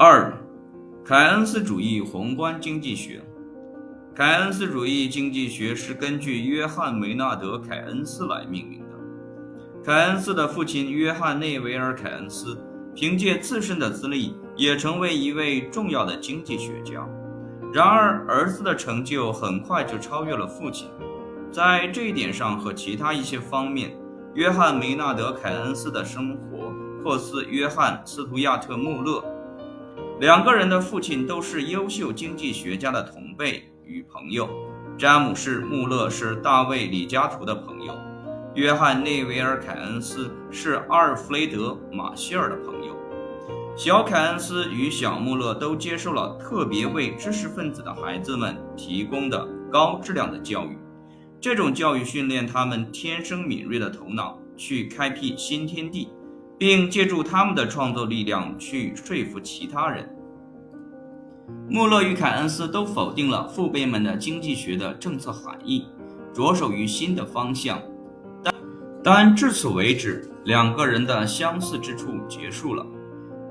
二，凯恩斯主义宏观经济学。凯恩斯主义经济学是根据约翰·梅纳德·凯恩斯来命名的。凯恩斯的父亲约翰·内维尔·凯恩斯凭借自身的资历，也成为一位重要的经济学家。然而，儿子的成就很快就超越了父亲。在这一点上和其他一些方面，约翰·梅纳德·凯恩斯的生活颇似约翰·斯图亚特·穆勒。两个人的父亲都是优秀经济学家的同辈与朋友。詹姆士·穆勒是大卫·李嘉图的朋友，约翰·内维尔·凯恩斯是阿尔弗雷德·马歇尔的朋友。小凯恩斯与小穆勒都接受了特别为知识分子的孩子们提供的高质量的教育。这种教育训练他们天生敏锐的头脑，去开辟新天地，并借助他们的创作力量去说服其他人。穆勒与凯恩斯都否定了父辈们的经济学的政策含义，着手于新的方向。但但至此为止，两个人的相似之处结束了。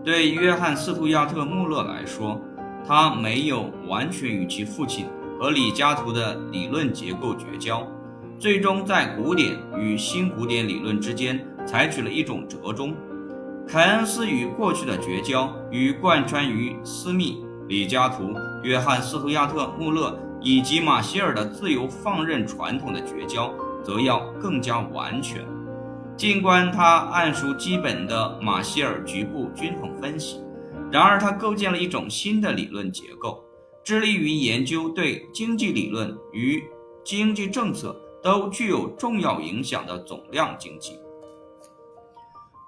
对约翰·斯图亚特·穆勒来说，他没有完全与其父亲。和李嘉图的理论结构绝交，最终在古典与新古典理论之间采取了一种折中。凯恩斯与过去的绝交，与贯穿于斯密、李嘉图、约翰·斯图亚特·穆勒以及马歇尔的自由放任传统的绝交，则要更加完全。尽管他按熟基本的马歇尔局部均衡分析，然而他构建了一种新的理论结构。致力于研究对经济理论与经济政策都具有重要影响的总量经济。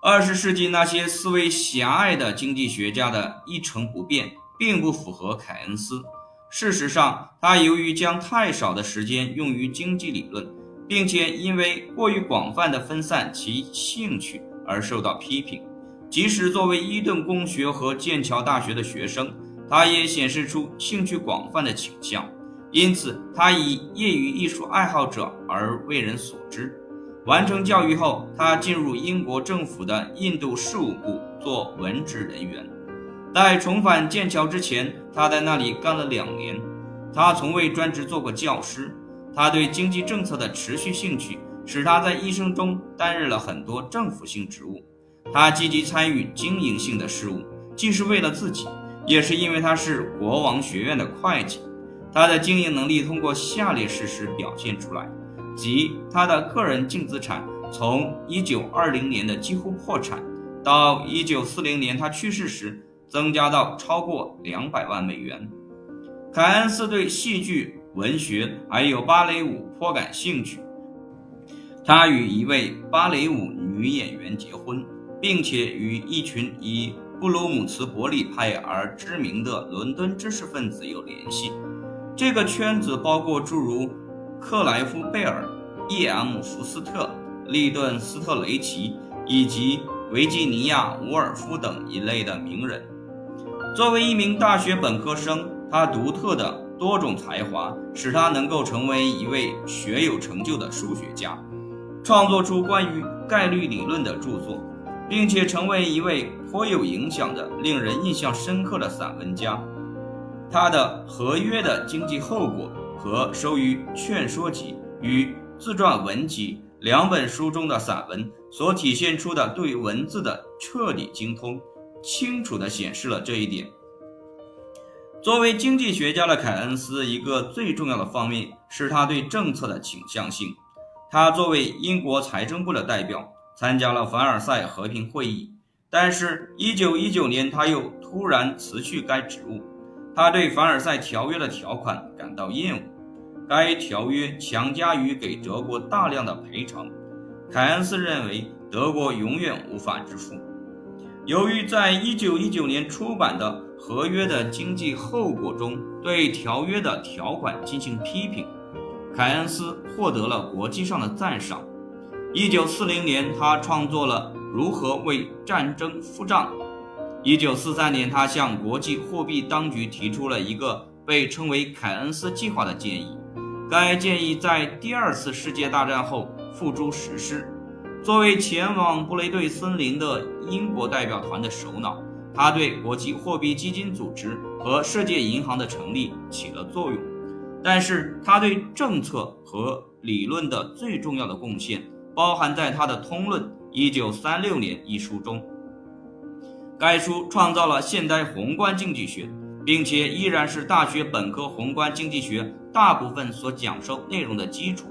二十世纪那些思维狭隘的经济学家的一成不变，并不符合凯恩斯。事实上，他由于将太少的时间用于经济理论，并且因为过于广泛的分散其兴趣而受到批评。即使作为伊顿公学和剑桥大学的学生。他也显示出兴趣广泛的倾向，因此他以业余艺术爱好者而为人所知。完成教育后，他进入英国政府的印度事务部做文职人员。在重返剑桥之前，他在那里干了两年。他从未专职做过教师。他对经济政策的持续兴趣使他在一生中担任了很多政府性职务。他积极参与经营性的事务，既是为了自己。也是因为他是国王学院的会计，他的经营能力通过下列事实表现出来：即他的个人净资产从1920年的几乎破产，到1940年他去世时增加到超过200万美元。凯恩斯对戏剧、文学还有芭蕾舞颇感兴趣，他与一位芭蕾舞女演员结婚，并且与一群以布鲁姆茨伯里派而知名的伦敦知识分子有联系，这个圈子包括诸如克莱夫·贝尔、E.M. 福斯特、利顿·斯特雷奇以及维吉尼亚·伍尔夫等一类的名人。作为一名大学本科生，他独特的多种才华使他能够成为一位学有成就的数学家，创作出关于概率理论的著作。并且成为一位颇有影响的、令人印象深刻的散文家。他的《合约的经济后果》和收于《劝说集》与自传文集两本书中的散文所体现出的对文字的彻底精通，清楚地显示了这一点。作为经济学家的凯恩斯，一个最重要的方面是他对政策的倾向性。他作为英国财政部的代表。参加了凡尔赛和平会议，但是1919年他又突然辞去该职务。他对凡尔赛条约的条款感到厌恶，该条约强加于给德国大量的赔偿。凯恩斯认为德国永远无法支付。由于在1919年出版的《合约的经济后果》中对条约的条款进行批评，凯恩斯获得了国际上的赞赏。一九四零年，他创作了《如何为战争付账》。一九四三年，他向国际货币当局提出了一个被称为“凯恩斯计划”的建议。该建议在第二次世界大战后付诸实施。作为前往布雷顿森林的英国代表团的首脑，他对国际货币基金组织和世界银行的成立起了作用。但是，他对政策和理论的最重要的贡献，包含在他的《通论》（1936 年）一书中。该书创造了现代宏观经济学，并且依然是大学本科宏观经济学大部分所讲授内容的基础。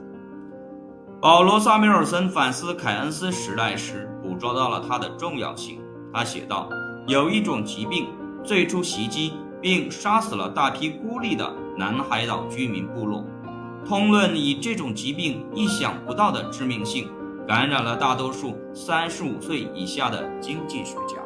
保罗·萨缪尔森反思凯恩斯时代时，捕捉到了它的重要性。他写道：“有一种疾病最初袭击并杀死了大批孤立的南海岛居民部落。通论以这种疾病意想不到的致命性，感染了大多数三十五岁以下的经济学家。”